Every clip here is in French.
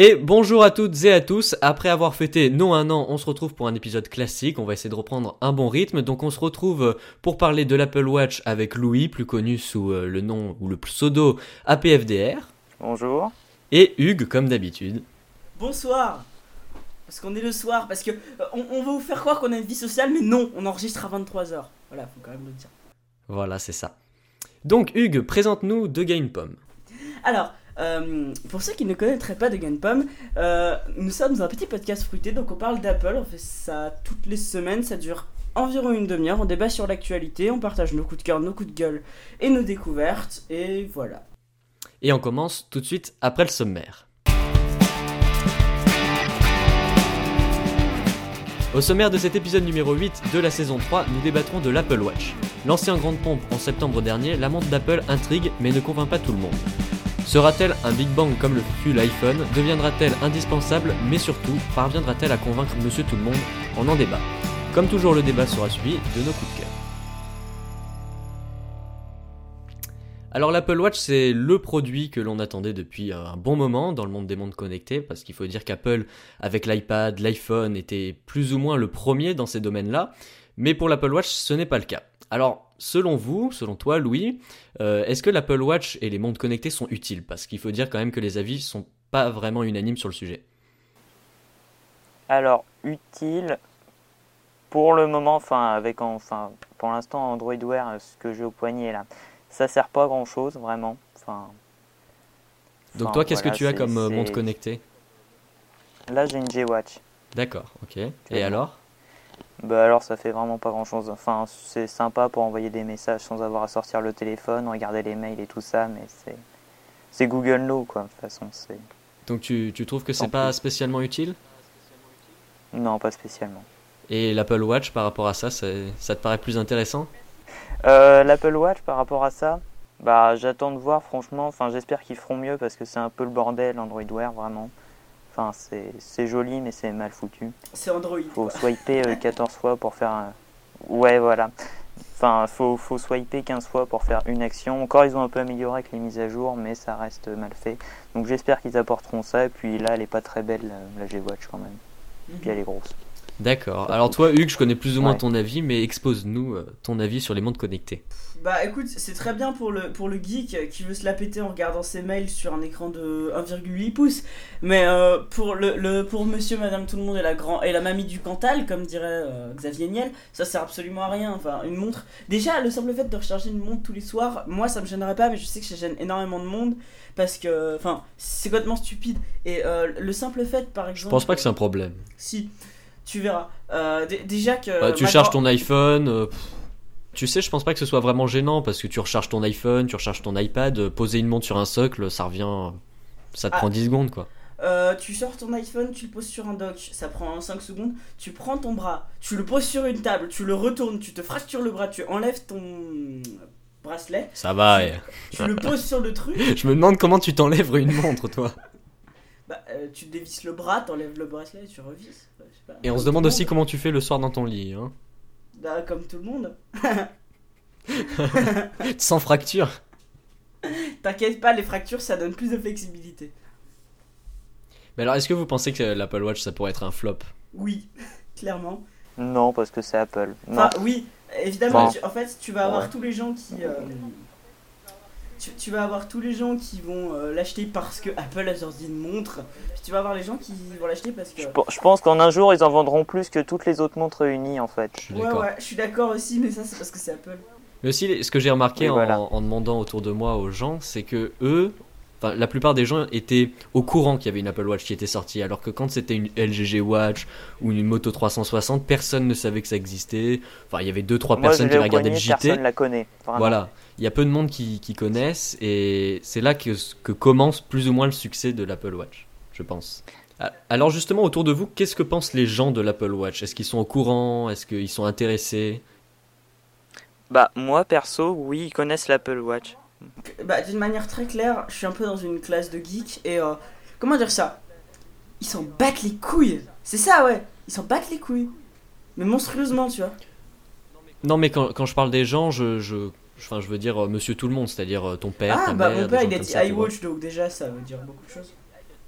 Et bonjour à toutes et à tous. Après avoir fêté nos un an, on se retrouve pour un épisode classique. On va essayer de reprendre un bon rythme. Donc on se retrouve pour parler de l'Apple Watch avec Louis, plus connu sous euh, le nom ou le pseudo APFDR. Bonjour. Et Hugues, comme d'habitude. Bonsoir. Parce qu'on est le soir, parce que euh, on, on va vous faire croire qu'on a une vie sociale, mais non, on enregistre à 23h. Voilà, faut quand même le dire. Voilà, c'est ça. Donc Hugues, présente-nous De Game Pomme. Alors, euh, pour ceux qui ne connaîtraient pas de Gunpom, euh, nous sommes un petit podcast fruité, donc on parle d'Apple, on fait ça toutes les semaines, ça dure environ une demi-heure, on débat sur l'actualité, on partage nos coups de cœur, nos coups de gueule et nos découvertes, et voilà. Et on commence tout de suite après le sommaire. Au sommaire de cet épisode numéro 8 de la saison 3, nous débattrons de l'Apple Watch. Lancé en grande pompe en septembre dernier, la montre d'Apple intrigue mais ne convainc pas tout le monde. Sera-t-elle un Big Bang comme le fut l'iPhone? Deviendra-t-elle indispensable? Mais surtout, parviendra-t-elle à convaincre Monsieur Tout le Monde On en débat. Comme toujours, le débat sera suivi de nos coups de cœur. Alors l'Apple Watch, c'est le produit que l'on attendait depuis un bon moment dans le monde des mondes connectés, parce qu'il faut dire qu'Apple, avec l'iPad, l'iPhone, était plus ou moins le premier dans ces domaines-là. Mais pour l'Apple Watch, ce n'est pas le cas. Alors, selon vous, selon toi, Louis, euh, est-ce que l'Apple Watch et les montres connectées sont utiles? Parce qu'il faut dire quand même que les avis sont pas vraiment unanimes sur le sujet. Alors, utile pour le moment, enfin, avec enfin, pour l'instant Android Wear, ce que j'ai au poignet là, ça sert pas à grand chose vraiment. Enfin, Donc toi, qu'est-ce que tu as comme euh, montre connectée? Là, j'ai une G-Watch. D'accord, ok. Et alors? Bah alors ça fait vraiment pas grand chose. Enfin c'est sympa pour envoyer des messages sans avoir à sortir le téléphone, regarder les mails et tout ça, mais c'est c'est Google Now quoi. De toute façon c'est. Donc tu, tu trouves que c'est pas spécialement utile? Non pas spécialement. Et l'Apple Watch par rapport à ça, ça, ça te paraît plus intéressant? Euh, L'Apple Watch par rapport à ça, bah j'attends de voir franchement. Enfin j'espère qu'ils feront mieux parce que c'est un peu le bordel Android Wear vraiment. Enfin, c'est joli, mais c'est mal foutu. C'est Android. Faut swiper 14 euh, fois pour faire. Un... Ouais, voilà. Enfin, faut, faut swiper 15 fois pour faire une action. Encore, ils ont un peu amélioré avec les mises à jour, mais ça reste mal fait. Donc, j'espère qu'ils apporteront ça. Et puis là, elle est pas très belle, la G-Watch quand même. Et puis, elle est grosse. D'accord. Alors toi, Hugues, je connais plus ou moins ton avis, mais expose-nous euh, ton avis sur les montres connectées. Bah écoute, c'est très bien pour le, pour le geek qui veut se la péter en regardant ses mails sur un écran de 1,8 pouces. Mais euh, pour, le, le, pour monsieur, madame, tout le monde et la, grand, et la mamie du Cantal, comme dirait euh, Xavier Niel, ça sert absolument à rien. Enfin, une montre. Déjà, le simple fait de recharger une montre tous les soirs, moi ça me gênerait pas, mais je sais que ça gêne énormément de monde parce que. Enfin, c'est complètement stupide. Et le simple fait, par exemple. Je pense pas que c'est un problème. Si tu verras. Euh, déjà que. Bah, tu charges ton iPhone. Euh, tu sais, je pense pas que ce soit vraiment gênant parce que tu recharges ton iPhone, tu recharges ton iPad, euh, poser une montre sur un socle, ça revient. Ça te ah. prend 10 secondes quoi. tu sors ton iPhone, tu le poses sur un dock, ça prend 5 secondes. Tu prends ton bras, tu le poses sur une table, tu le retournes, tu te fractures le bras, tu enlèves ton bracelet. Ça va, tu le poses sur le truc. Je me demande comment tu t'enlèves une montre, toi. Bah, tu dévisses le bras, t'enlèves le bracelet et tu revisses. Et on se demande aussi comment tu fais le soir dans ton lit. Hein. Bah, comme tout le monde. Sans fracture. T'inquiète pas, les fractures ça donne plus de flexibilité. Mais alors, est-ce que vous pensez que l'Apple Watch ça pourrait être un flop? Oui, clairement. Non, parce que c'est Apple. Enfin, oui, évidemment. en fait, tu vas avoir tous les gens qui. Euh, tu, vas avoir tous les gens qui vont euh, l'acheter parce que Apple a sorti une montre. Puis tu vas avoir les gens qui vont l'acheter parce que. Je, pense qu'en un jour, ils en vendront plus que toutes les autres montres réunies en fait. ouais, ouais, je suis d'accord aussi, mais ça, c'est parce que c'est Apple. Mais aussi, ce que j'ai remarqué en, demandant autour de moi aux gens, c'est que eux, Enfin, la plupart des gens étaient au courant qu'il y avait une Apple Watch qui était sortie, alors que quand c'était une LGG Watch ou une Moto 360, personne ne savait que ça existait. Enfin, il y avait deux trois personnes qui regardaient le JT. Personne la connaît. Voilà, il y a peu de monde qui, connaissent et c'est là que, que commence plus ou moins le succès de l'Apple Watch, je pense. Alors justement, autour de vous, qu'est-ce que pensent les gens de l'Apple Watch? Est-ce qu'ils sont au courant? Est-ce qu'ils sont intéressés? Bah moi perso, oui, ils connaissent l'Apple Watch. Bah d'une manière très claire, je suis un peu dans une classe de geek et euh, comment dire ça? Ils s'en battent les couilles. C'est ça ouais, ils s'en battent les couilles. Mais monstrueusement, tu vois. Non mais quand, quand je parle des gens, je, je Enfin, je veux dire euh, monsieur tout le monde, c'est-à-dire euh, ton père, ah, ta bah, mère. mon père, il a dit iWatch, donc déjà, ça veut dire beaucoup de choses.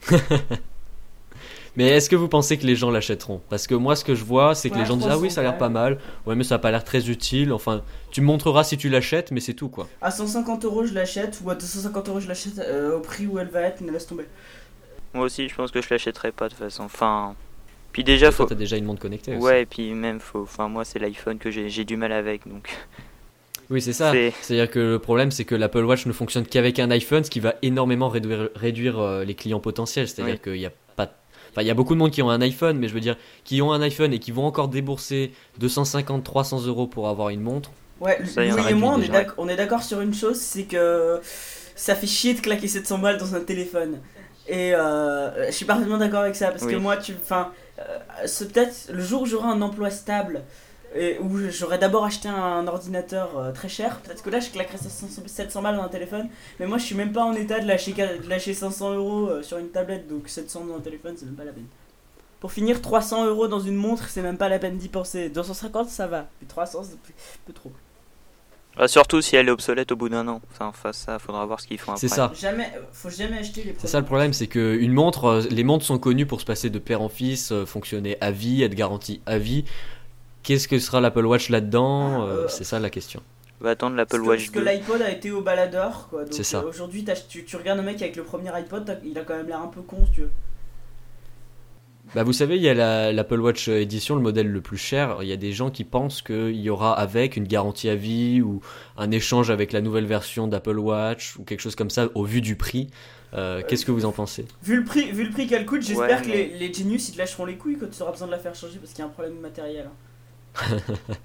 Mais est-ce que vous pensez que les gens l'achèteront? Parce que moi, ce que je vois, c'est que Ouais, les gens disent Ah oui, 300, ça a l'air pas mal. Ouais, mais ça a pas l'air très utile. Enfin, tu me montreras si tu l'achètes, mais c'est tout quoi. À 150 euros, je l'achète, ou à 250 euros, je l'achète euh, au prix où elle va être, mais laisse tomber. Moi aussi, je pense que je l'achèterai pas de toute façon. Enfin, puis déjà, Toi, faut. t'as déjà une montre connectée aussi. Ouais, et puis même, faut. Enfin, moi, c'est l'iPhone que j'ai j'ai du mal avec, donc. Oui, c'est ça. C'est- C'est-à-dire que le problème, c'est que l'Apple Watch ne fonctionne qu'avec un iPhone, ce qui va énormément réduire, réduire euh, les clients potentiels. C'est-à-dire Oui. qu'il y a pas. Enfin, il y a beaucoup de monde qui ont un iPhone, mais je veux dire, qui ont un iPhone et qui vont encore débourser 250, 300 euros pour avoir une montre. Ouais, Ça, Louis et moi, on est d'accord sur une chose, c'est que ça fait chier de claquer 700 balles dans un téléphone. Et euh, je suis parfaitement d'accord avec ça, parce que moi, tu, enfin, c'est peut-être le jour où j'aurai un emploi stable, et où j'aurais d'abord acheté un ordinateur euh, très cher, peut-être que là, je claquerais 700 700 balles dans un téléphone, mais moi, je suis même pas en état de lâcher, de lâcher 500 euros euh, sur une tablette, donc 700 dans un téléphone, c'est même pas la peine. Pour finir, 300 euros dans une montre, c'est même pas la peine d'y penser. 250, ça va. Mais 300, c'est un peu trop. Ah, surtout si elle est obsolète au bout d'un an. Enfin, ça, faudra voir ce qu'ils font après. C'est ça. Jamais, faut jamais acheter les C'est ça le problème, c'est que une montre, euh, les montres sont connues pour se passer de père en fils, euh, fonctionner à vie, être garantie à vie. Qu'est-ce que sera l'Apple Watch là-dedans Ah, Euh, C'est ça la question. On va attendre l'Apple Watch parce que 2. l'iPod a été au baladeur, quoi. C'est ça. euh, aujourd'hui, tu, tu regardes un mec avec le premier iPod, il a quand même l'air un peu con, si tu veux. Bah, vous savez, il y a la- l'Apple Watch édition, le modèle le plus cher. Il y a des gens qui pensent qu'il y aura avec une garantie à vie ou un échange avec la nouvelle version d'Apple Watch ou quelque chose comme ça au vu du prix. Euh, Qu'est-ce que vous en pensez? Vu le prix, vu le prix qu'elle coûte, j'espère Ouais, que mais- les, les Genius ils te lâcheront les couilles quand tu auras besoin de la faire changer parce qu'il y a un problème matériel. hein.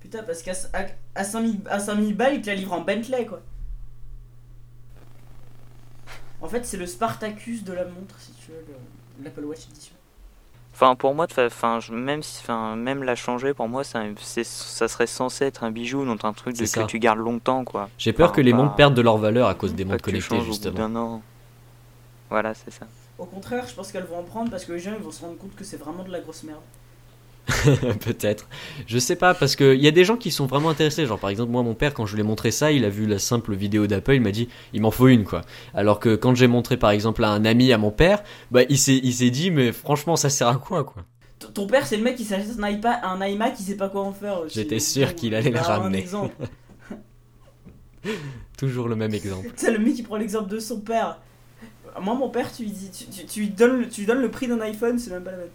Putain, parce qu'à à, à 5000 à 5000 balles, ils te la livrent en Bentley, quoi. En fait, c'est le Spartacus de la montre, si tu veux, le- l'Apple Watch Edition. Enfin, pour moi, enfin, je- même, si, enfin, même la changer, pour moi, ça, c'est- ça serait censé être un bijou, donc un truc de, que tu gardes longtemps, quoi. J'ai peur Enfin, que les pas- montres perdent de leur valeur à cause des Pas montres connectées, changes au bout justement. d'un an. Voilà, c'est ça. Au contraire, je pense qu'elles vont en prendre parce que les gens ils vont se rendre compte que c'est vraiment de la grosse merde. Peut-être. Je sais pas, parce qu'il y a des gens qui sont vraiment intéressés. Genre, par exemple, moi, mon père, quand je lui ai montré ça, il a vu la simple vidéo d'Apple, il m'a dit, il m'en faut une, quoi. Alors que quand j'ai montré, par exemple, à un ami, à mon père, bah, il s'est il s'est dit, mais franchement, ça sert à quoi, quoi? Ton père, c'est le mec qui s'achète un iPad, un iMac, il sait pas quoi en faire. J'étais sûr qu'il allait le bah, ramener. Toujours le même exemple. C'est le mec qui prend l'exemple de son père. Moi, mon père, tu lui, dis, tu, tu- tu lui donnes, le- tu lui donnes le prix d'un iPhone, c'est même pas la même.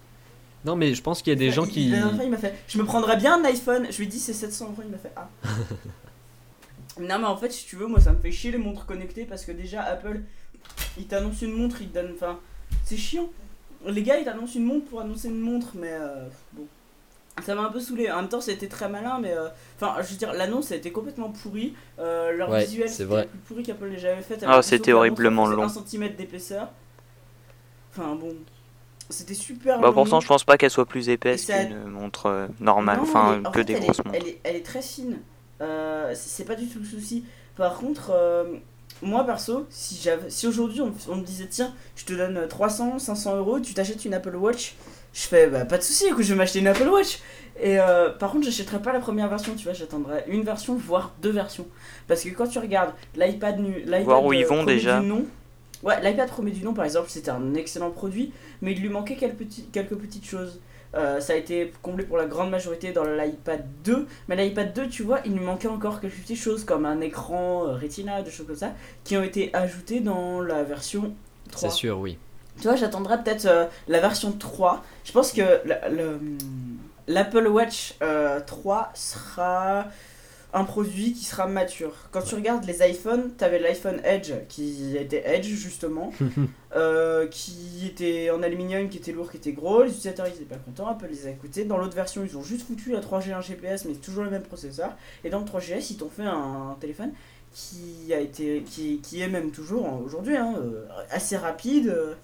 Non, mais je pense qu'il y a des Il- gens il- qui. La dernière fois, il m'a fait Je me prendrais bien un iPhone. Je lui ai dit C'est 700 euros. Il m'a fait Ah. non, mais en fait, si tu veux, moi, ça me fait chier les montres connectées parce que déjà, Apple, il t'annonce une montre, il te donne. Enfin, c'est chiant. Les gars, ils t'annoncent une montre pour annoncer une montre, mais euh, bon. Ça m'a un peu saoulé. En même temps, c'était très malin, mais. euh, Enfin, je veux dire, l'annonce a été complètement pourrie. Euh, leur Ouais, visuel, c'est c'était plus pourri qu'Apple n'ait jamais fait. T'avais Ah, c'était horriblement long. Un centimètre d'épaisseur. Enfin, bon. C'était super Bah, pourtant, je pense pas qu'elle soit plus épaisse ça- qu'une montre euh, normale, Non, enfin, que fait, des elle grosses est, montres. Elle est, elle est très fine. Euh, c'est pas du tout le souci. Par contre, euh, moi perso, si, j'avais- si aujourd'hui on, on me disait tiens, je te donne 300, 500 euros, tu t'achètes une Apple Watch, je fais bah pas de souci, écoute, je vais m'acheter une Apple Watch. Et euh, par contre, j'achèterais pas la première version, tu vois, j'attendrais une version, voire deux versions. Parce que quand tu regardes l'iPad nu, l'iPad Voir où ils vont déjà. du nom, ouais, l'iPad premier du nom par exemple, c'était un excellent produit, mais il lui manquait quelques, petits, quelques petites choses. Euh, ça a été comblé pour la grande majorité dans l'iPad 2, mais l'iPad 2, tu vois, il lui manquait encore quelques petites choses comme un écran euh, Retina, des choses comme ça, qui ont été ajoutées dans la version 3. C'est sûr, oui. Tu vois, j'attendrai peut-être euh, la version 3. Je pense que la- le- l'Apple Watch euh, 3 sera un produit qui sera mature. Quand tu regardes les iPhones, tu avais l'iPhone Edge qui était Edge justement, euh, qui était en aluminium, qui était lourd, qui était gros. Les utilisateurs ils étaient pas contents, Apple les a écoutés. Dans l'autre version, ils ont juste foutu la 3G 1 GPS, mais c'est toujours le même processeur. Et dans le 3GS, ils t'ont fait un, téléphone qui a été, qui, qui est même toujours hein, aujourd'hui hein, euh, assez rapide. euh,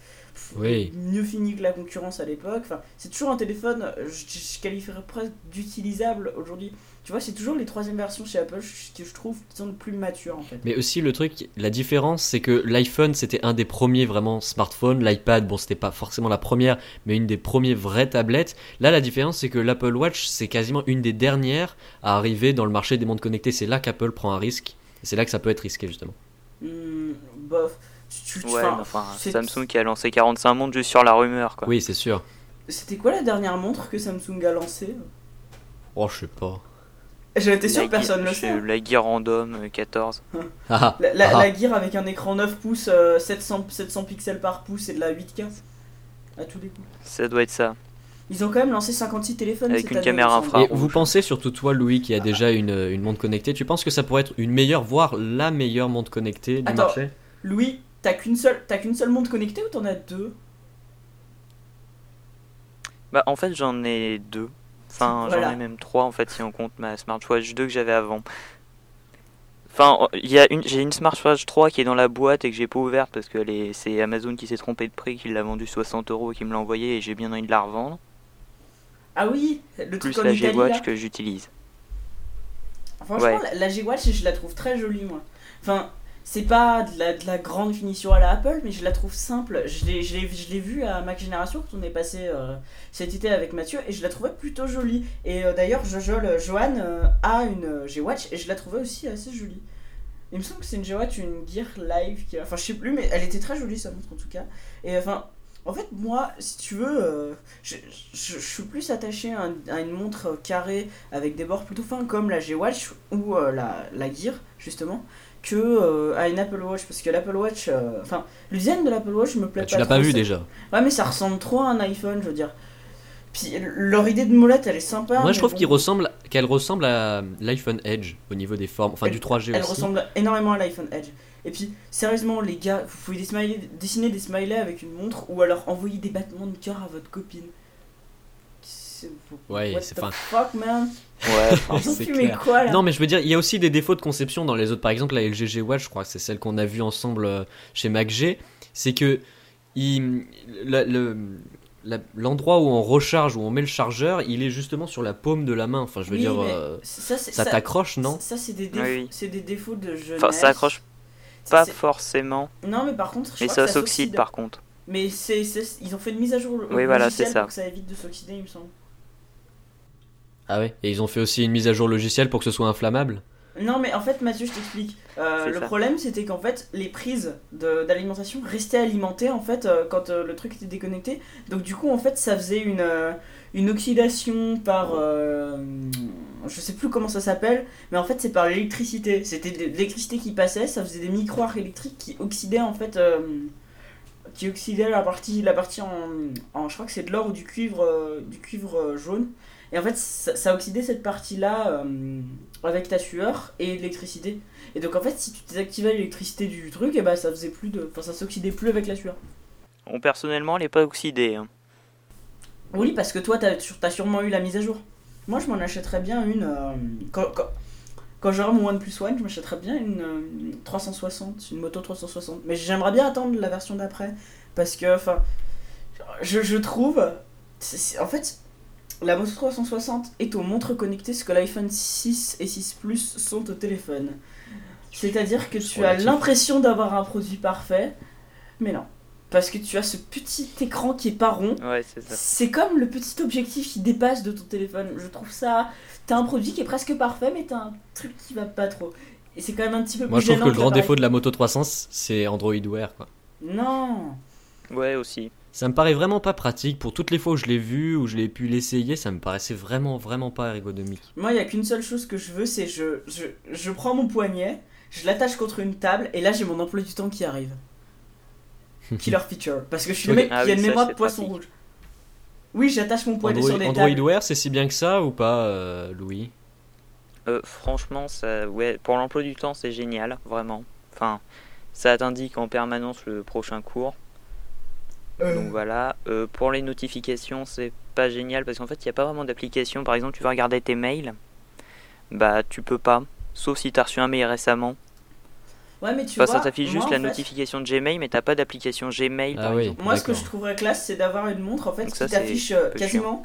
Oui. mieux fini que la concurrence à l'époque. Enfin, c'est toujours un téléphone, je, je qualifierais presque d'utilisable aujourd'hui. Tu vois, c'est toujours les troisième versions chez Apple que je trouve qui sont le plus matures en fait. Mais aussi le truc, la différence, c'est que l'iPhone c'était un des premiers vraiment smartphones, l'iPad, bon c'était pas forcément la première, mais une des premiers vraies tablettes. Là la différence c'est que l'Apple Watch c'est quasiment une des dernières à arriver dans le marché des montres connectées. C'est là qu'Apple prend un risque. Et c'est là que ça peut être risqué justement. Hmm, bof. Tu- tu- Ouais, enfin, mais enfin, c'est- Samsung qui a lancé 45 montres juste sur la rumeur, quoi. Oui, c'est sûr. C'était quoi la dernière montre que Samsung a lancée? Oh, je sais pas. J'avais été sûr La que personne Gear- le sait. La Gear Random euh, 14. Ah, La, la, la Gear avec un écran 9 pouces, euh, 700, 700 pixels par pouce et de la 8K. À tous les coups. Ça doit être ça. Ils ont quand même lancé 56 téléphones. Avec cette une année, caméra il me semble. infra- Et vous pensez, surtout toi, Louis, qui a déjà une, une montre connectée, tu penses que ça pourrait être une meilleure, voire la meilleure montre connectée du Attends. marché? Louis, t'as qu'une seule, t'as qu'une seule montre connectée ou t'en as deux? Bah, en fait, j'en ai deux. Enfin, Voilà. j'en ai même trois, en fait, si on compte ma Smartwatch 2 que j'avais avant. Enfin, oh, il y a une, j'ai une Smartwatch 3 qui est dans la boîte et que j'ai pas ouverte parce que est- c'est Amazon qui s'est trompé de prix, qui l'a vendu 60 euros et qui me l'a envoyé et j'ai bien envie de la revendre. Ah oui, le truc Plus la Italie, G-Watch là. que j'utilise. Franchement, Ouais. la, la G-Watch, je la trouve très jolie, moi. Enfin, c'est pas de la, de la grande finition à la Apple, mais je la trouve simple. Je l'ai, vue à Mac Génération quand on est passé euh, cet été avec Mathieu, et je la trouvais plutôt jolie. Et euh, d'ailleurs, Jojol, Johan euh, a une G-Watch, et je la trouvais aussi assez jolie. Il me semble que c'est une G-Watch, une Gear Live, enfin je sais plus, mais elle était très jolie sa montre en tout cas. Et enfin, en fait, moi, si tu veux, je, je- suis plus attaché à, à une montre carrée avec des bords plutôt fins comme la G-Watch ou la, la Gear, justement, que euh, à une Apple Watch. Parce que l'Apple Watch, euh, enfin, le design de l'Apple Watch me plaît Bah, pas Tu l'as pas vu déjà. Ouais, mais ça ressemble trop à un iPhone, je veux dire. Puis leur idée de molette, elle est sympa. Moi, je trouve bon, qu'il ressemble, qu'elle ressemble à l'iPhone Edge au niveau des formes, enfin du 3G Elle aussi. ressemble énormément à l'iPhone Edge. Et puis, sérieusement, les gars, vous pouvez des smileys- dessiner des smileys avec une montre ou alors envoyer des battements de cœur à votre copine. Ouais, c'est fin. fuck, man? Ouais, c'est fumé clair. quoi là? Non, mais je veux dire, il y a aussi des défauts de conception dans les autres. Par exemple, la LG Watch, je crois que c'est celle qu'on a vue ensemble euh, chez MacG. C'est que il- la- le- l'endroit où on recharge, où on met le chargeur, il est justement sur la paume de la main. Enfin, je veux Oui, dire, euh, ça, t'accroche, non? Ça, c'est des, défauts- Oui, oui. c'est des défauts de jeunesse. enfin, ça accroche pas forcément, Non, mais par contre, je mais crois ça s'oxyde par contre. Mais c'est, ils ont fait une mise à jour Oui, voilà, c'est ça. pour que ça évite de s'oxyder, il me semble. Ah ouais Et ils ont fait aussi une mise à jour logicielle pour que ce soit inflammable Non, mais en fait, Mathieu, je t'explique. Euh, le ça. problème, c'était qu'en fait, les prises de- d'alimentation restaient alimentées en fait euh, quand euh, le truc était déconnecté. Donc du coup, en fait, ça faisait une euh, une oxydation par euh, je sais plus comment ça s'appelle, mais en fait, c'est par l'électricité. C'était de l'électricité qui passait, ça faisait des micro-arcs électriques qui oxydaient en fait euh, qui oxydaient la partie la partie en, en- je crois que c'est de l'or ou du cuivre euh, du cuivre euh, jaune. Et en fait, ça, ça oxydait cette partie-là euh, avec ta sueur et l'électricité. Et donc en fait, si tu désactivais l'électricité du truc, et bah ça faisait plus de, enfin ça s'oxydait plus avec la sueur. Bon, personnellement, elle est pas oxydée. hein. Oui, parce que toi, t'as as sûrement eu la mise à jour. Moi, je m'en achèterais bien une. euh, quand quand, quand j'aurai mon OnePlus One, je m'achèterais bien une, euh, une 360, une moto 360. Mais j'aimerais bien attendre la version d'après. Parce que, enfin, je, je trouve. en fait, la moto 360 est aux montres connectées ce que l'iPhone 6 et 6 Plus sont au téléphone. C'est-à-dire que tu as l'impression d'avoir un produit parfait, mais non. Parce que tu as ce petit écran qui est pas rond. Ouais, c'est ça. C'est comme le petit objectif qui dépasse de ton téléphone. Je trouve ça. T'as un produit qui est presque parfait, mais t'as un truc qui va pas trop. Et c'est quand même un petit peu Moi, plus je trouve que le grand défaut de la Moto 300, c'est Android Wear, quoi. Non Ouais, aussi. Ça me paraît vraiment pas pratique. Pour toutes les fois où je l'ai vu, où je l'ai pu l'essayer, ça me paraissait vraiment, vraiment pas ergonomique. Moi, il y a qu'une seule chose que je veux, c'est je, je, je prends mon poignet, je l'attache contre une table, et là j'ai mon emploi du temps qui arrive. Killer feature. Parce que je suis le mec Ah qui a une mémoire de poisson pratique. rouge. Oui, j'attache mon poignet Android, sur des Android tables. Wear, c'est si bien que ça ou pas, euh, Louis? Euh, franchement, ça, ouais, pour l'emploi du temps, c'est génial, vraiment. Enfin, ça t'indique en permanence le prochain cours. Euh, Donc voilà. Euh, pour les notifications, c'est pas génial parce qu'en fait, il n'y a pas vraiment d'application. Par exemple, tu veux regarder tes mails, bah tu peux pas. Sauf si tu as reçu un mail récemment. Ouais, mais tu Enfin, vois. ça t'affiche juste la fait, notification de Gmail, mais t'as pas d'application Gmail Ah par oui. exemple. Moi, ce que je trouverais classe, c'est d'avoir une montre en fait Donc qui t'affiche euh, quasiment.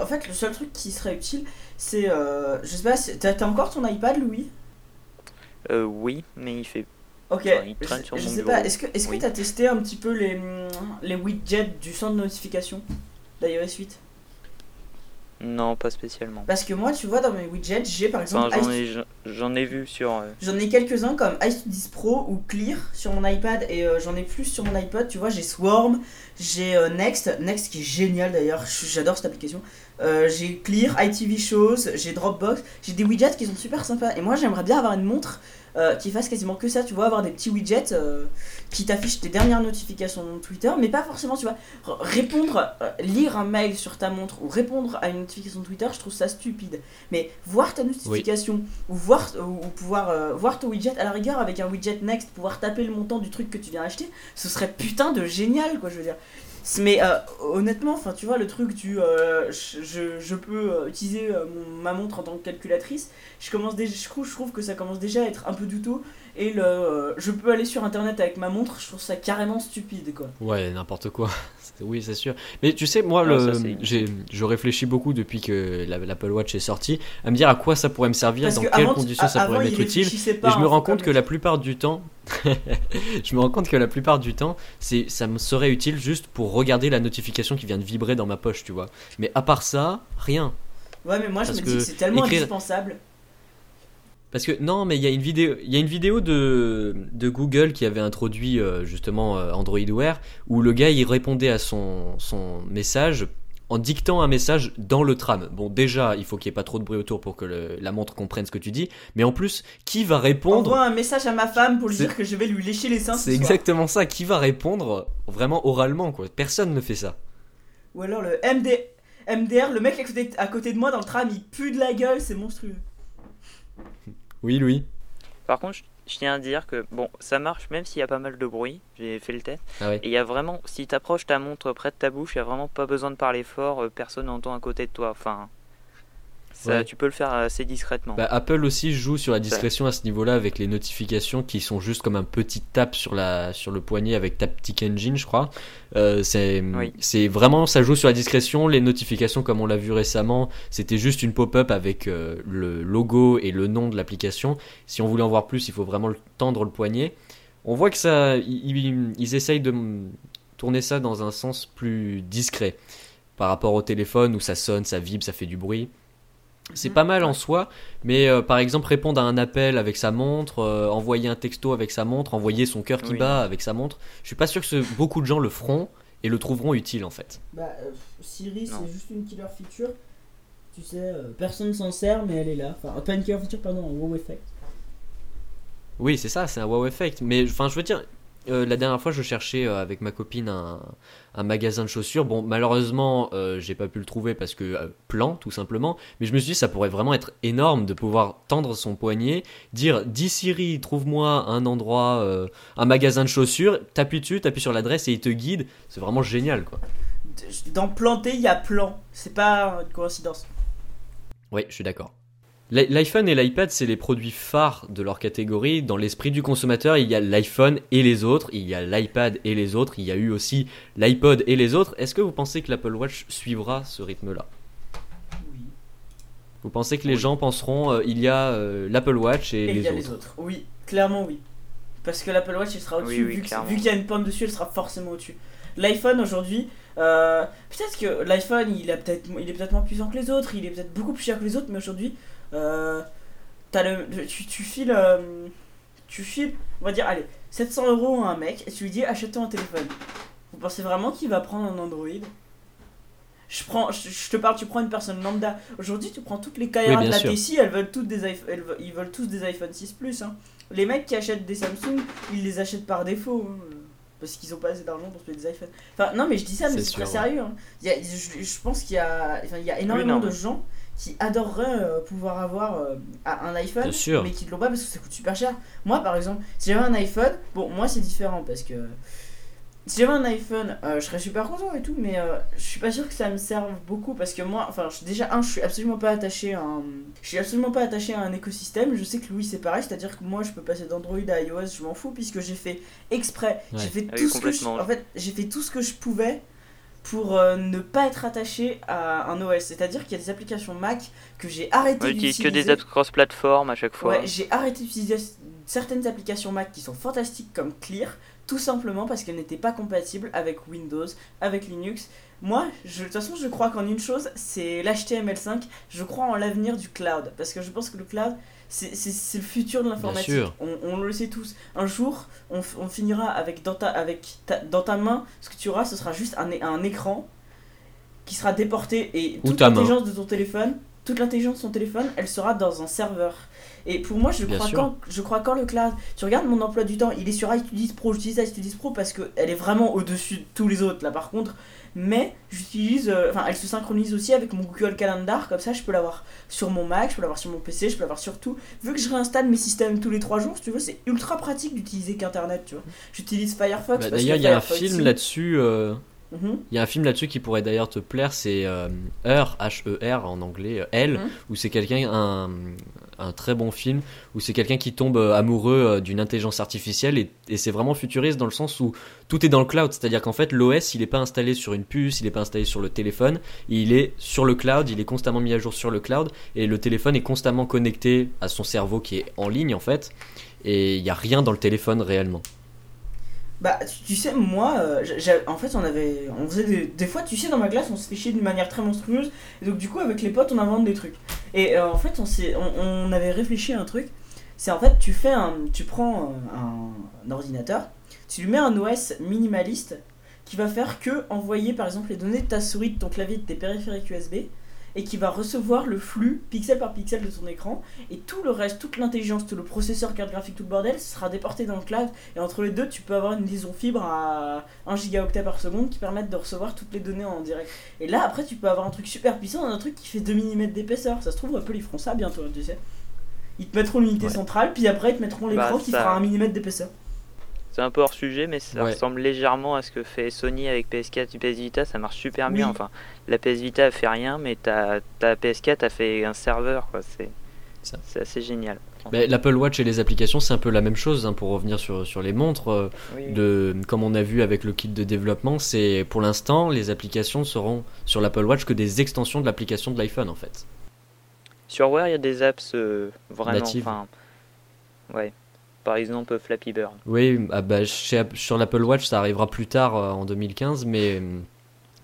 En fait, le seul truc qui serait utile, c'est. euh, je sais pas, t'as encore ton iPad, Louis? Euh, oui, mais il fait. Ok, Enfin, il je, traîne sur je mon sais bureau. pas, est-ce que est-ce que Oui. t'as testé un petit peu les, les widgets du centre de notification d'iOS 8 Non, pas spécialement. Parce que moi, tu vois, dans mes widgets, j'ai par exemple. Enfin, j'en ai, j'en ai vu sur. euh, J'en ai quelques-uns comme iStudios Pro ou Clear sur mon iPad et euh, j'en ai plus sur mon iPod. Tu vois, j'ai Swarm, j'ai euh, Next, Next qui est génial d'ailleurs, j'adore cette application. J'ai Clear, ITV Shows, j'ai Dropbox, j'ai des widgets qui sont super sympas. Et moi, j'aimerais bien avoir une montre euh, qui fasse quasiment que ça, tu vois, avoir des petits widgets euh, qui t'affichent tes dernières notifications de Twitter, mais pas forcément, tu vois, répondre, euh, lire un mail sur ta montre ou répondre à une notification de Twitter, je trouve ça stupide. Mais voir ta notification ou voir ou, ou pouvoir voir ton widget à la rigueur avec un widget Next, pouvoir taper le montant du truc que tu viens acheter, ce serait putain de génial, quoi, je veux dire. Mais euh, honnêtement, enfin tu vois le truc du euh, je, je- peux euh, utiliser euh, mon- ma montre en tant que calculatrice, je commence déjà, je trouve, je trouve que ça commence déjà à être un peu douteux et le euh, je peux aller sur internet avec ma montre, je trouve ça carrément stupide quoi. Ouais, n'importe quoi. C'est- Oui, c'est sûr. Mais tu sais, moi, le, ça, c'est- j'ai, je réfléchis beaucoup depuis que la- l'Apple Watch est sortie à me dire à quoi ça pourrait me servir, Parce dans que quelles avant, conditions ça pourrait m'être utile. Et je me hein, rends compte que la plupart du temps, je me rends compte que la plupart du temps, c'est, ça me serait utile juste pour regarder la notification qui vient de vibrer dans ma poche, tu vois. Mais à part ça, rien. Ouais, mais moi je me dis que que c'est tellement écrire- indispensable. Parce que non, mais il y a une vidéo, il y a une vidéo de, de Google qui avait introduit euh, justement euh, Android Wear où le gars il répondait à son, son message en dictant un message dans le tram. Bon, déjà, il faut qu'il n'y ait pas trop de bruit autour pour que le- la montre comprenne ce que tu dis, mais en plus, qui va répondre Envoie un message à ma femme pour lui dire que je vais lui lécher les seins. ce C'est soir. exactement ça. Qui va répondre vraiment oralement quoi Personne ne fait ça. Ou alors le MD... MDR, le mec à côté de moi dans le tram, il pue de la gueule, c'est monstrueux. Oui, Louis. Par contre, je, tiens à dire que bon, ça marche même s'il y a pas mal de bruit. J'ai fait le test. Ah. Et il y a vraiment, si tu approches ta montre près de ta bouche, il y a vraiment pas besoin de parler fort. euh, personne n'entend à côté de toi. Enfin, ça, Ouais. tu peux le faire assez discrètement. Bah, Apple aussi joue sur la discrétion à ce niveau-là avec les notifications qui sont juste comme un petit tap sur, la, sur le poignet avec Taptic Engine, je crois. Euh, c'est Oui. vraiment, ça joue sur la discrétion. Les notifications, comme on l'a vu récemment, c'était juste une pop-up avec euh, le logo et le nom de l'application. Si on voulait en voir plus, il faut vraiment le tendre le poignet. On voit que ça, ils- ils essayent de tourner ça dans un sens plus discret par rapport au téléphone où ça sonne, ça vibre, ça fait du bruit. C'est pas mal en soi, mais euh, par exemple répondre à un appel avec sa montre, euh, envoyer un texto avec sa montre, envoyer son cœur qui Oui. bat avec sa montre, je suis pas sûr que ce- beaucoup de gens le feront et le trouveront utile en fait. Bah, euh, Siri, c'est juste une killer feature. Tu sais, euh, personne s'en sert, mais elle est là. Enfin, pas une killer feature, pardon, un wow effect. Oui, c'est ça, c'est un wow effect. Mais enfin, je veux dire, euh, la dernière fois, je cherchais euh, avec ma copine un, un magasin de chaussures. Bon, malheureusement, euh, j'ai pas pu le trouver parce que euh, plan, tout simplement. Mais je me suis dit, ça pourrait vraiment être énorme de pouvoir tendre son poignet, dire Dis Siri, trouve-moi un endroit, un magasin de chaussures, t'appuies dessus, t'appuies sur l'adresse et il te guide. C'est vraiment génial, quoi. Dans planter, il y a plan. C'est pas une coïncidence. Oui, je suis d'accord. L'i- L'iPhone et l'iPad, c'est les produits phares de leur catégorie. Dans l'esprit du consommateur, il y a l'iPhone et les autres, il y a l'iPad et les autres, il y a eu aussi l'iPod et les autres. Est-ce que vous pensez que l'Apple Watch suivra ce rythme-là? Oui. Vous pensez que les gens penseront euh, il y a euh, l'Apple Watch et, Et il les, y a autres. les autres? Oui, clairement oui. Parce que l'Apple Watch, elle sera au-dessus. Oui, oui, vu que- clairement. vu qu'il y a une pomme dessus, elle sera forcément au-dessus. L'iPhone aujourd'hui, euh, peut-être que l'iPhone, il, a peut-être, il est peut-être moins puissant que les autres, il est peut-être beaucoup plus cher que les autres, mais aujourd'hui, euh, t'as le, tu, tu files, euh, tu files, on va dire, allez, 700 euros à un mec, et tu lui dis achète-toi un téléphone. Vous pensez vraiment qu'il va prendre un Android? Je, prends, je, je te parle, tu prends une personne lambda. Aujourd'hui, tu prends toutes les caméras Oui, de la sûr. TCI, elles veulent toutes des elles ils veulent tous des iPhone 6 Plus. hein. Les mecs qui achètent des Samsung, ils les achètent par défaut. hein, parce qu'ils ont pas assez d'argent pour se payer des iPhones. Enfin, non, mais je dis ça, mais C'est très sérieux. hein. Il y a- je, je pense qu'il y a, enfin, il y a énormément non, de gens qui adoreraient euh, pouvoir avoir euh, un iPhone, Bien sûr. mais qui ne l'ont pas parce que ça coûte super cher. Moi, par exemple, si j'avais un iPhone, bon, moi c'est différent parce que si j'avais un iPhone, euh, je serais super content et tout, mais euh, je suis pas sûr que ça me serve beaucoup parce que moi, enfin, je- déjà, un, je suis absolument pas attaché à un, je suis absolument pas attaché à un écosystème. Je sais que Louis c'est pareil, c'est-à-dire que moi, je peux passer d'Android à iOS, je m'en fous puisque j'ai fait exprès, Ouais. j'ai fait Ah tout oui, ce que je, complètement. en fait, j'ai fait tout ce que je pouvais pour euh, ne pas être attaché à un OS. C'est-à-dire qu'il y a des applications Mac que j'ai arrêté On utilise que d'utiliser. des apps cross-platform à chaque fois. Ouais, j'ai arrêté d'utiliser certaines applications Mac qui sont fantastiques comme Clear. tout simplement parce qu'elle n'était pas compatible avec Windows, avec Linux. Moi, je, de toute façon, je crois qu'en une chose, c'est l'HTML5. Je crois en l'avenir du cloud. Parce que je pense que le cloud, c'est le futur de l'informatique. On, on le sait tous. Un jour, on, finira avec dans ta, avec ta, dans ta main, ce que tu auras, ce sera juste un, un écran qui sera déporté et Ou toute l'intelligence de ton téléphone, toute l'intelligence de ton téléphone, elle sera dans un serveur. Et pour moi, je Bien crois sûr. quand je crois quand le cloud, tu regardes mon emploi du temps, il est sur iStudios Pro, j'utilise iStudios Pro parce que elle est vraiment au-dessus de tous les autres là par contre, mais j'utilise euh, enfin elle se synchronise aussi avec mon Google Calendar comme ça je peux l'avoir sur mon Mac, je peux l'avoir sur mon PC, je peux l'avoir sur tout. Vu que je réinstalle mes systèmes tous les 3 jours, si tu veux, c'est ultra pratique d'utiliser qu'internet, tu vois. J'utilise Firefox Bah, D'ailleurs, il y a un film il- là-dessus. euh, Mhm. Il y a un film là-dessus qui pourrait d'ailleurs te plaire, c'est euh, Her, H-E-R en anglais, euh, Elle, Mhm. où c'est quelqu'un, un, un très bon film, où c'est quelqu'un qui tombe euh, amoureux euh, d'une intelligence artificielle et, et c'est vraiment futuriste dans le sens où tout est dans le cloud, c'est-à-dire qu'en fait l'OS il n'est pas installé sur une puce, il n'est pas installé sur le téléphone, il est sur le cloud, il est constamment mis à jour sur le cloud et le téléphone est constamment connecté à son cerveau qui est en ligne en fait. Et il n'y a rien dans le téléphone réellement. Bah, tu, sais, moi, euh, en fait, on avait, on faisait des, des fois, tu sais, dans ma classe, on se fait chier d'une manière très monstrueuse. Et donc, du coup, avec les potes, on invente des trucs. Et euh, en fait, on, on, on avait réfléchi à un truc. C'est en fait, tu fais un, tu prends euh, un, un ordinateur, tu lui mets un OS minimaliste qui va faire que envoyer, par exemple, les données de ta souris, de ton clavier, de tes périphériques USB, et qui va recevoir le flux pixel par pixel de ton écran. Et tout le reste, toute l'intelligence, tout le processeur, carte graphique, tout le bordel, sera déporté dans le cloud. Et entre les deux, tu peux avoir une liaison fibre à 1 gigaoctet par seconde qui permettent de recevoir toutes les données en direct. Et là, après, tu peux avoir un truc super puissant, un truc qui fait 2 mm d'épaisseur. Ça se trouve, Apple, ils feront ça bientôt, tu sais. Ils te mettront l'unité Ouais. centrale, puis après, ils te mettront l'écran Bah, qui ça- fera 1 mm d'épaisseur. C'est un peu hors sujet, mais ça Ouais. ressemble légèrement à ce que fait Sony avec PS4 et PS Vita. Ça marche super bien. Enfin, la PS Vita a fait rien, mais ta, ta PS4 a fait un serveur. C'est assez génial. Mais L'Apple Watch et les applications, c'est un peu la même chose hein, pour revenir sur, sur les montres. euh, Oui. de, comme on a vu avec le kit de développement, c'est pour l'instant les applications seront sur l'Apple Watch que des extensions de l'application de l'iPhone en fait. Sur Wear, il y a des apps euh, vraiment. Natives. Ouais. Par exemple, Flappy Bird. Oui, ah bah, chez- sur l'Apple Watch ça arrivera plus tard euh, en 2015, mais,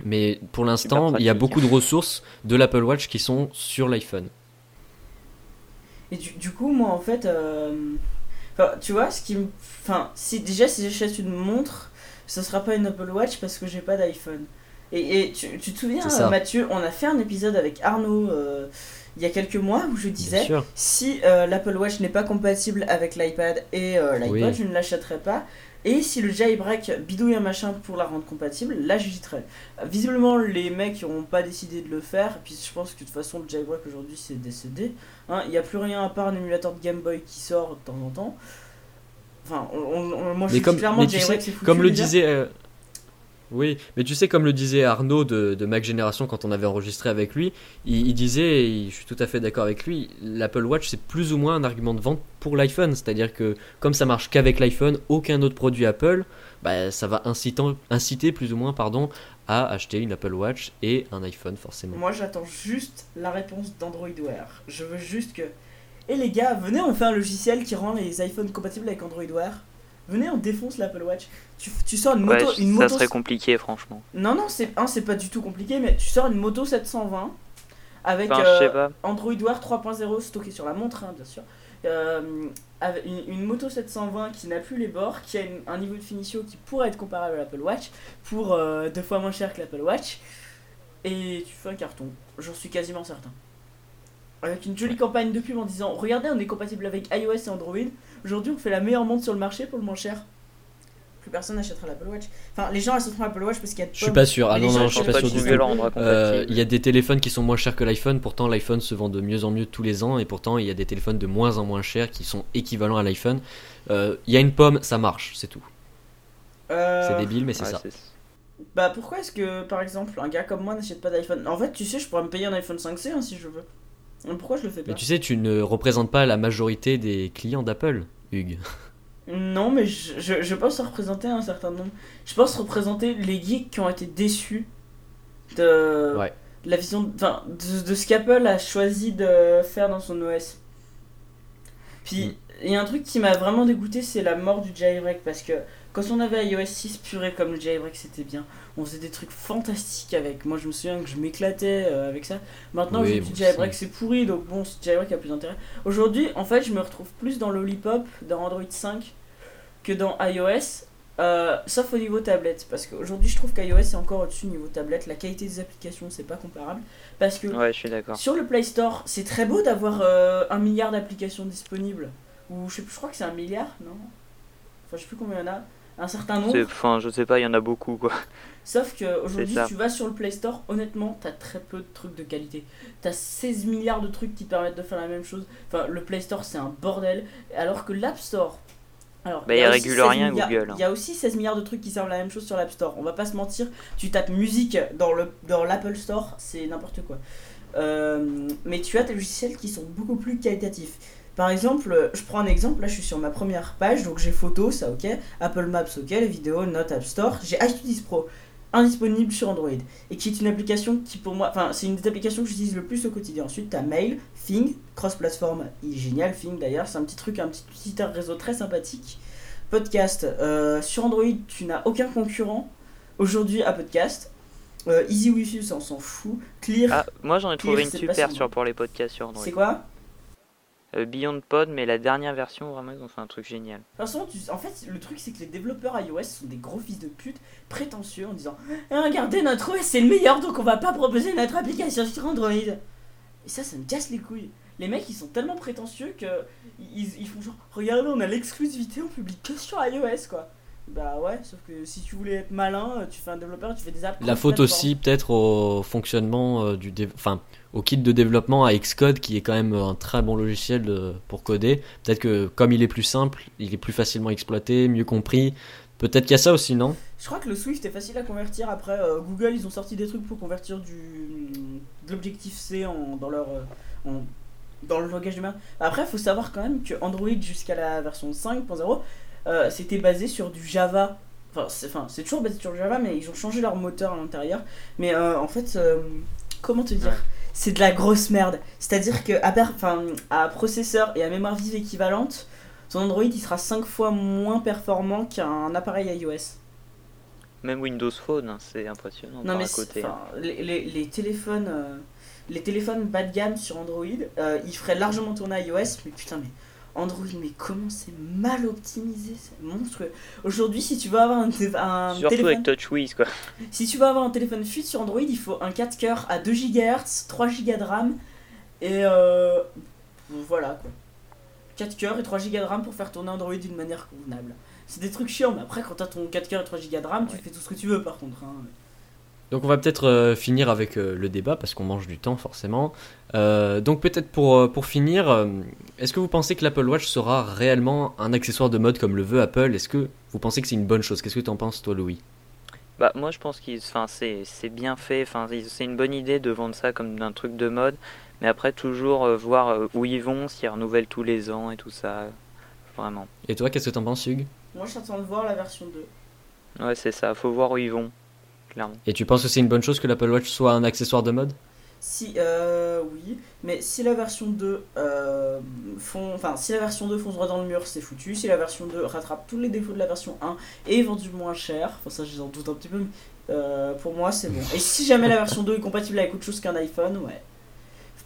mais pour l'instant il y a beaucoup de ressources de l'Apple Watch qui sont sur l'iPhone. Et du, du coup, moi, en fait, euh, tu vois, ce qui. Enfin, si, déjà, si j'achète une montre, ce sera pas une Apple Watch parce que j'ai pas d'iPhone. Et, et tu, tu te souviens, Mathieu, on a fait un épisode avec Arnaud euh, il y a quelques mois où je disais si euh, l'Apple Watch n'est pas compatible avec l'iPad et euh, l'iPod, Oui. je ne l'achèterai pas. Et si le jailbreak bidouille un machin pour la rendre compatible, là j'hésiterai. Euh, Visiblement, les mecs n'ont pas décidé de le faire. Puis je pense que de toute façon, le jailbreak aujourd'hui c'est décédé. Hein, Il n'y a plus rien à part un émulateur de Game Boy qui sort de temps en temps. Enfin, on, on- moi je Mais dis comme- clairement mais tu sais. Comme le disait. Oui, mais tu sais, comme le disait Arnaud de, de Mac Génération quand on avait enregistré avec lui, il, disait, et je suis tout à fait d'accord avec lui, l'Apple Watch c'est plus ou moins un argument de vente pour l'iPhone. C'est-à-dire que comme ça marche qu'avec l'iPhone, aucun autre produit Apple, bah, ça va inciter plus ou moins pardon, à acheter une Apple Watch et un iPhone forcément. Moi j'attends juste la réponse d'Android Wear. Je veux juste que. Et les gars, venez, on fait un logiciel qui rend les iPhones compatibles avec Android Wear. Venez, on défonce l'Apple Watch. Tu, tu sors une Ouais, moto. une ça moto serait compliqué, franchement. Non, non, c'est un, c'est pas du tout compliqué, mais tu sors une moto 720 avec Enfin, euh. Android Wear 3.0 stocké sur la montre, hein, bien sûr. Euh, avec une, une moto 720 qui n'a plus les bords, qui a une- un niveau de finition qui pourrait être comparable à l'Apple Watch pour euh, deux fois moins cher que l'Apple Watch. Et tu fais un carton, j'en suis quasiment certain. Avec une jolie campagne de pub en disant Regardez, on est compatible avec iOS et Android. Aujourd'hui, on fait la meilleure montre sur le marché pour le moins cher. Plus personne n'achètera l'Apple Watch. Enfin, les gens achèteront l'Apple Watch parce qu'il y a de Je suis pas sûr, ah non, non, je suis pas pas sûr du tout. Euh. Il y a des téléphones qui sont moins chers que l'iPhone, pourtant l'iPhone se vend de mieux en mieux tous les ans, et pourtant il y a des téléphones de moins en moins chers qui sont équivalents à l'iPhone. Euh, Il y a une pomme, ça marche, c'est tout. Euh, C'est débile, mais c'est Ouais, ça. Bah pourquoi est-ce que par exemple un gars comme moi n'achète pas d'iPhone? En fait tu sais je pourrais me payer un iPhone 5C hein, si je veux. Pourquoi je le fais pas Mais tu sais, tu ne représentes pas la majorité des clients d'Apple, Hugues. Non mais je, je, je pense représenter un certain nombre. Je pense représenter les geeks qui ont été déçus de Ouais. la vision enfin, de, de ce qu'Apple a choisi de faire dans son OS. Puis Mm. il y a un truc qui m'a vraiment dégoûté c'est la mort du jailbreak parce que Quand on avait iOS 6 puré comme le jailbreak, c'était bien. On faisait des trucs fantastiques avec. Moi, je me souviens que je m'éclatais euh, avec ça. Maintenant, Oui, dit jailbreak, aussi. c'est pourri, donc bon, ce jailbreak a plus d'intérêt. Aujourd'hui, en fait, je me retrouve plus dans Lollipop, dans Android 5, que dans iOS. euh, sauf au niveau tablette, parce qu'aujourd'hui je trouve qu'iOS est encore au-dessus niveau tablette. La qualité des applications, c'est pas comparable. Parce que Ouais, je suis d'accord. sur le Play Store, c'est très beau d'avoir euh, un milliard d'applications disponibles. Ou je, sais je crois que c'est un milliard, non? Enfin, je sais plus combien il y en a. Un certain nombre. C'est- Enfin, je sais pas, il y en a beaucoup quoi. Sauf que aujourd'hui, ça. tu vas sur le Play Store, honnêtement, t'as très peu de trucs de qualité. T'as 16 milliards de trucs qui te permettent de faire la même chose. Enfin, le Play Store, c'est un bordel. Alors que l'App Store. Alors, Bah, il y a 16 rien, Google, hein. Il y a aussi 16 milliards de trucs qui servent la même chose sur l'App Store. On va pas se mentir, tu tapes musique dans le dans l'Apple Store, c'est n'importe quoi. Euh, mais tu as des logiciels qui sont beaucoup plus qualitatifs. Par exemple, je prends un exemple, là je suis sur ma première page, donc j'ai photos, ça ok, Apple Maps ok, les vidéos, Note App Store, j'ai iTunes Pro, indisponible sur Android, et qui est une application qui pour moi, enfin c'est une des applications que j'utilise le plus au quotidien. Ensuite tu as Mail, Thing, cross-platform, il est génial, Thing d'ailleurs, c'est un petit truc, un petit utilitaire réseau très sympathique. Podcast, euh, sur Android tu n'as aucun concurrent aujourd'hui à Podcast. Euh, Easy Wi-Fi, ça on s'en fout. Clear, Ah, moi j'en ai trouvé une super sur pour les podcasts sur Android. c'est quoi? Beyond Pod, mais la dernière version, vraiment, ils ont fait un truc génial. Façon, tu- en fait, le truc c'est que les développeurs iOS sont des gros fils de pute prétentieux en disant Eh, Regardez, notre OS c'est le meilleur donc on va pas proposer notre application sur Android. Et ça, ça me casse les couilles. Les mecs ils sont tellement prétentieux que ils, ils font genre Regardez, on a l'exclusivité, on publie que sur iOS quoi. Bah ouais, sauf que si tu voulais être malin, tu fais un développeur, tu fais des apps. La faute aussi peut-être au fonctionnement euh, du dé- enfin au kit de développement à Xcode qui est quand même un très bon logiciel de- pour coder. Peut-être que comme il est plus simple, il est plus facilement exploité, mieux compris. Peut-être qu'il y a ça aussi, non? Je crois que le Swift est facile à convertir. Après, euh, Google, ils ont sorti des trucs pour convertir du de l'objectif C en, dans leur euh, en- dans le langage de merde. Après, il faut savoir quand même que Android jusqu'à la version 5.0, euh, c'était basé sur du Java. Enfin, c'est enfin, c'est toujours basé sur le Java, mais ils ont changé leur moteur à l'intérieur. Mais euh, en fait, euh, comment te dire? Ouais. C'est de la grosse merde. C'est-à-dire que à, processeur et à mémoire vive équivalente, ton Android il sera 5 fois moins performant qu'un appareil iOS. Même Windows Phone, hein, c'est impressionnant Non par mais à c'est- côté. hein. enfin, les, les, les téléphones euh, les téléphones bas de gamme sur Android, euh, ils feraient largement tourner iOS, mais putain mais Android mais comment c'est mal optimisé, c'est monstrueux. Aujourd'hui si tu veux avoir un, un Surtout téléphone avec TouchWiz quoi. si tu veux avoir un téléphone fuite sur Android, il faut un 4 coeurs à 2 GHz, 3 Go de RAM et euh, voilà quoi. 4 coeurs et 3 Go de RAM pour faire tourner Android d'une manière convenable. C'est des trucs chiants, mais après quand t'as ton 4 coeurs et 3 Go de RAM, tu fais tout ce que tu veux par contre. hein. Donc on va peut-être euh, finir avec euh, le débat parce qu'on mange du temps forcément. Euh, donc peut-être pour, pour finir, est-ce que vous pensez que l'Apple Watch sera réellement un accessoire de mode comme le veut Apple? Est-ce que vous pensez que c'est une bonne chose? Qu'est-ce que tu en penses toi Louis? Bah moi je pense enfin c'est c'est bien fait, enfin c'est une bonne idée de vendre ça comme un truc de mode, mais après toujours euh, voir où ils vont, s'ils renouvellent tous les ans et tout ça, vraiment. Et toi qu'est-ce que tu en penses Hugues? Moi j'attends de voir la version 2. Ouais c'est ça, faut voir où ils vont, clairement. Et tu penses que c'est une bonne chose que l'Apple Watch soit un accessoire de mode? Si, euh, oui, mais si la version 2 euh, font, enfin, si la version 2 fonce droit dans le mur, c'est foutu. Si la version 2 rattrape tous les défauts de la version 1 et est vendue moins cher, enfin ça j'en doute un petit peu, mais euh, pour moi c'est bon. Et si jamais la version 2 est compatible avec autre chose qu'un iPhone, ouais.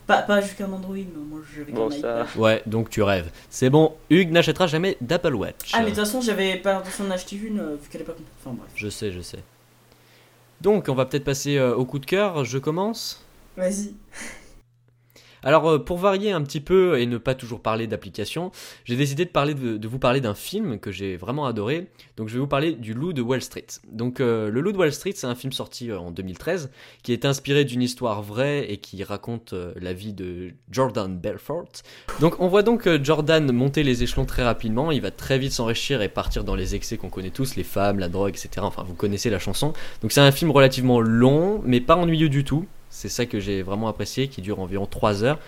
Pas, pas jusqu'à un Android, mais moi j'avais Bon, qu'un ça- iPad. Ouais, donc tu rêves. C'est bon, Hugues n'achètera jamais d'Apple Watch. Ah mais de toute façon j'avais pas l'intention d'en acheter une euh, vu qu'elle est pas complète. Enfin bref. Je sais, je sais. Donc on va peut-être passer euh, au coup de cœur, je commence? Vas-y. Alors euh, pour varier un petit peu et ne pas toujours parler d'application, j'ai décidé de, parler de, vous parler d'un film que j'ai vraiment adoré. Donc je vais vous parler du Loup de Wall Street. Donc euh, le Loup de Wall Street, c'est un film sorti euh, en 2013 qui est inspiré d'une histoire vraie et qui raconte euh, la vie de Jordan Belfort. Donc on voit donc Jordan monter les échelons très rapidement, il va très vite s'enrichir et partir dans les excès qu'on connaît tous, les femmes, la drogue, etc. Enfin vous connaissez la chanson. Donc c'est un film relativement long, mais pas ennuyeux du tout. C'est ça que j'ai vraiment apprécié, qui dure environ 3 heures.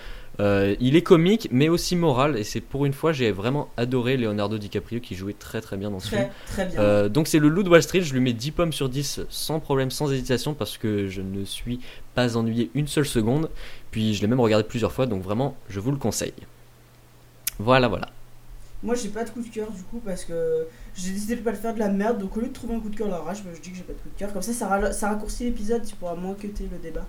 Euh, il est comique, mais aussi moral, et c'est pour une fois, j'ai vraiment adoré Leonardo DiCaprio qui jouait très très bien dans ce film. Très très bien. Euh, donc c'est le Loup de Wall Street, je lui mets 10 pommes sur 10 sans problème, sans hésitation, parce que je ne suis pas ennuyé une seule seconde. Puis je l'ai même regardé plusieurs fois, donc vraiment, je vous le conseille. Voilà, voilà. Moi j'ai pas de coup de cœur du coup parce que j'ai décidé de pas le faire de la merde donc au lieu de trouver un coup de cœur à l'arrache, bah, je dis que j'ai pas de coup de cœur. Comme ça ça, ra- ça raccourcit l'épisode, tu pourras moins cuter le débat.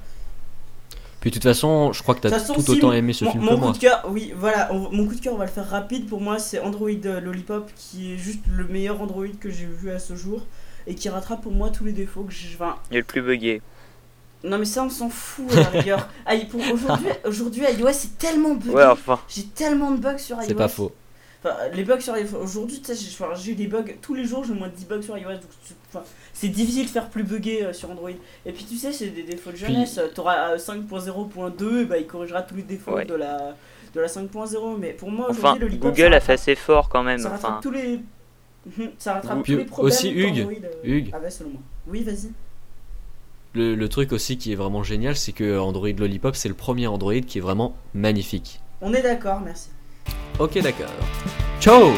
Puis de toute façon, je crois que toute façon, tout si, autant aimé ce mon, film mon que coup moi. de cœur, oui voilà, on- mon coup de cœur on va le faire rapide pour moi c'est Android euh, Lollipop qui est juste le meilleur Android que j'ai vu à ce jour et qui rattrape pour moi tous les défauts que j'ai. Enfin, Il est le plus buggé. non mais ça on s'en fout à la rigueur. Ah, pour aujourd'hui, aujourd'hui iOS c'est tellement buggé. Ouais, enfin. J'ai tellement de bugs sur iOS. C'est pas faux. Enfin, les bugs sur iOS. Aujourd'hui, tu sais, j'ai des bugs tous les jours, j'ai moins de 10 bugs sur iOS. Donc, c'est- enfin, c'est difficile de faire plus bugger euh, sur Android. Et puis, tu sais, c'est des défauts de Puis- jeunesse. Tu auras 5.0.2, et bah, il corrigera tous les défauts Ouais. de la, de la 5.0. Mais pour moi, Enfin, le Google ça a fait assez fort quand même. Ça rattrape Enfin, tous les. Mhm, Ça rattrape Puis tous les problèmes. aussi, Hugues, euh, Hugues. avait, selon moi. Oui, vas-y. Le, le truc aussi qui est vraiment génial, c'est que Android Lollipop, c'est le premier Android qui est vraiment magnifique. On est d'accord, merci. Ok, d'accord. Ciao